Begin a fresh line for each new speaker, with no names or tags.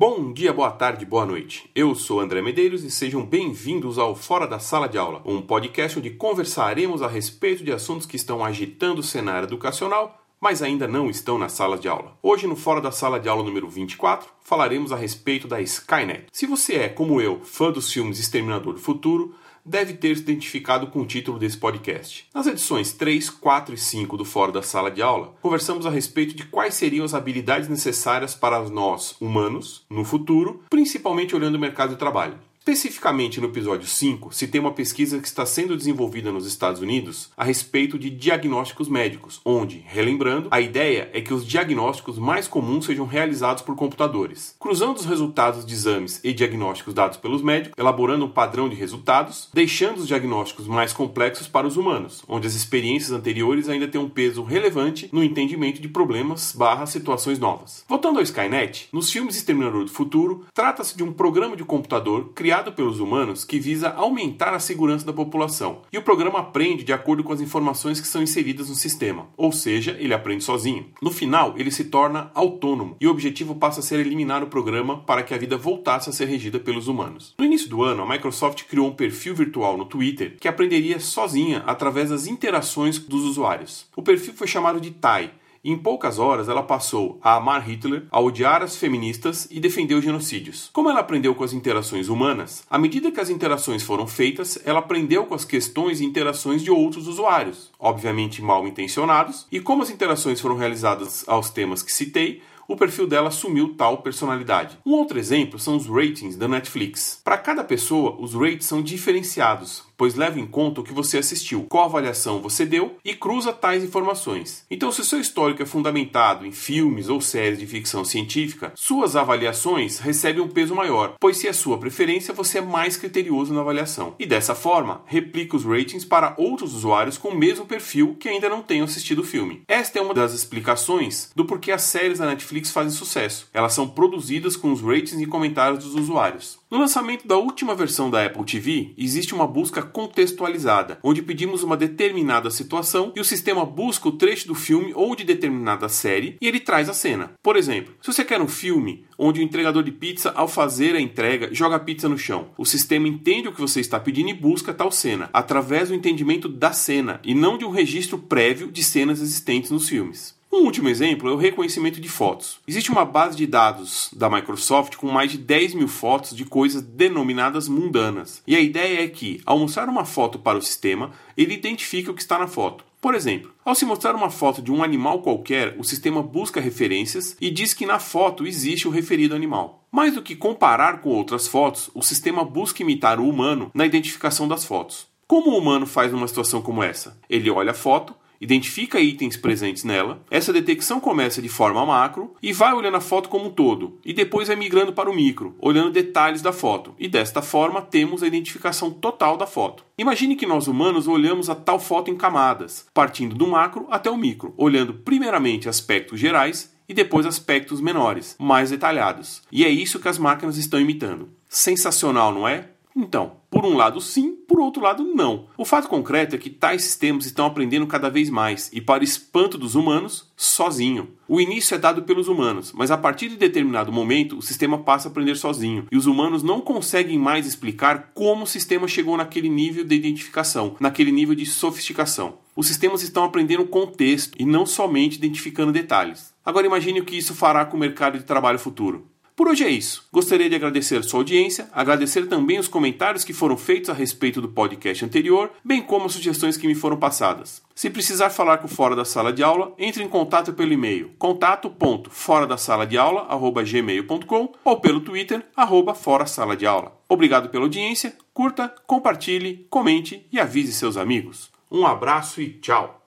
Bom dia, boa tarde, boa noite. Eu sou André Medeiros e sejam bem-vindos ao Fora da Sala de Aula, um podcast onde conversaremos a respeito de assuntos que estão agitando o cenário educacional, mas ainda não estão na sala de aula. Hoje, no Fora da Sala de Aula número 24, falaremos a respeito da Skynet. Se você é, como eu, fã dos filmes Exterminador do Futuro, deve ter se identificado com o título desse podcast. Nas edições 3, 4 e 5 do Fórum da Sala de Aula, conversamos a respeito de quais seriam as habilidades necessárias para nós, humanos, no futuro, principalmente olhando o mercado de trabalho. Especificamente no episódio 5, se tem uma pesquisa que está sendo desenvolvida nos Estados Unidos a respeito de diagnósticos médicos, onde, relembrando, a ideia é que os diagnósticos mais comuns sejam realizados por computadores. Cruzando os resultados de exames e diagnósticos dados pelos médicos, elaborando um padrão de resultados, deixando os diagnósticos mais complexos para os humanos, onde as experiências anteriores ainda têm um peso relevante no entendimento de problemas barra situações novas. Voltando ao Skynet, nos filmes Exterminador do Futuro, trata-se de um programa de computador criado criado pelos humanos que visa aumentar a segurança da população. E o programa aprende de acordo com as informações que são inseridas no sistema, ou seja, ele aprende sozinho. No final, ele se torna autônomo e o objetivo passa a ser eliminar o programa para que a vida voltasse a ser regida pelos humanos. No início do ano, a Microsoft criou um perfil virtual no Twitter que aprenderia sozinha através das interações dos usuários. O perfil foi chamado de Tai em poucas horas, ela passou a amar Hitler, a odiar as feministas e defender os genocídios. Como ela aprendeu com as interações humanas, à medida que as interações foram feitas, ela aprendeu com as questões e interações de outros usuários, obviamente mal intencionados, e como as interações foram realizadas aos temas que citei, o perfil dela assumiu tal personalidade. Um outro exemplo são os ratings da Netflix. Para cada pessoa, os rates são diferenciados, pois leva em conta o que você assistiu, qual avaliação você deu e cruza tais informações. Então, se seu histórico é fundamentado em filmes ou séries de ficção científica, suas avaliações recebem um peso maior, pois se é sua preferência, você é mais criterioso na avaliação. E dessa forma, replica os ratings para outros usuários com o mesmo perfil que ainda não tenham assistido o filme. Esta é uma das explicações do porquê as séries da Netflix fazem sucesso. Elas são produzidas com os ratings e comentários dos usuários. No lançamento da última versão da Apple TV, existe uma busca contextualizada, onde pedimos uma determinada situação e o sistema busca o trecho do filme ou de determinada série e ele traz a cena. Por exemplo, se você quer um filme onde o entregador de pizza, ao fazer a entrega, joga a pizza no chão, o sistema entende o que você está pedindo e busca tal cena, através do entendimento da cena e não de um registro prévio de cenas existentes nos filmes. Um último exemplo é o reconhecimento de fotos. Existe uma base de dados da Microsoft com mais de 10 mil fotos de coisas denominadas mundanas. E a ideia é que, ao mostrar uma foto para o sistema, ele identifica o que está na foto. Por exemplo, ao se mostrar uma foto de um animal qualquer, o sistema busca referências e diz que na foto existe o referido animal. Mais do que comparar com outras fotos, o sistema busca imitar o humano na identificação das fotos. Como o humano faz numa situação como essa? Ele olha a foto, identifica itens presentes nela, essa detecção começa de forma macro e vai olhando a foto como um todo, e depois vai migrando para o micro, olhando detalhes da foto, e desta forma temos a identificação total da foto. Imagine que nós humanos olhamos a tal foto em camadas, partindo do macro até o micro, olhando primeiramente aspectos gerais e depois aspectos menores, mais detalhados. E é isso que as máquinas estão imitando. Sensacional, não é? Então, por um lado sim, por outro lado não. O fato concreto é que tais sistemas estão aprendendo cada vez mais e, para espanto dos humanos, sozinho. O início é dado pelos humanos, mas a partir de determinado momento o sistema passa a aprender sozinho e os humanos não conseguem mais explicar como o sistema chegou naquele nível de identificação, naquele nível de sofisticação. Os sistemas estão aprendendo contexto e não somente identificando detalhes. Agora imagine o que isso fará com o mercado de trabalho futuro. Por hoje é isso. Gostaria de agradecer sua audiência, agradecer também os comentários que foram feitos a respeito do podcast anterior, bem como as sugestões que me foram passadas. Se precisar falar com Fora da Sala de Aula, entre em contato pelo e-mail contato.foradasaladeaula@gmail.com ou pelo Twitter arroba Fora Sala de Aula. Obrigado pela audiência, curta, compartilhe, comente e avise seus amigos. Um abraço e tchau!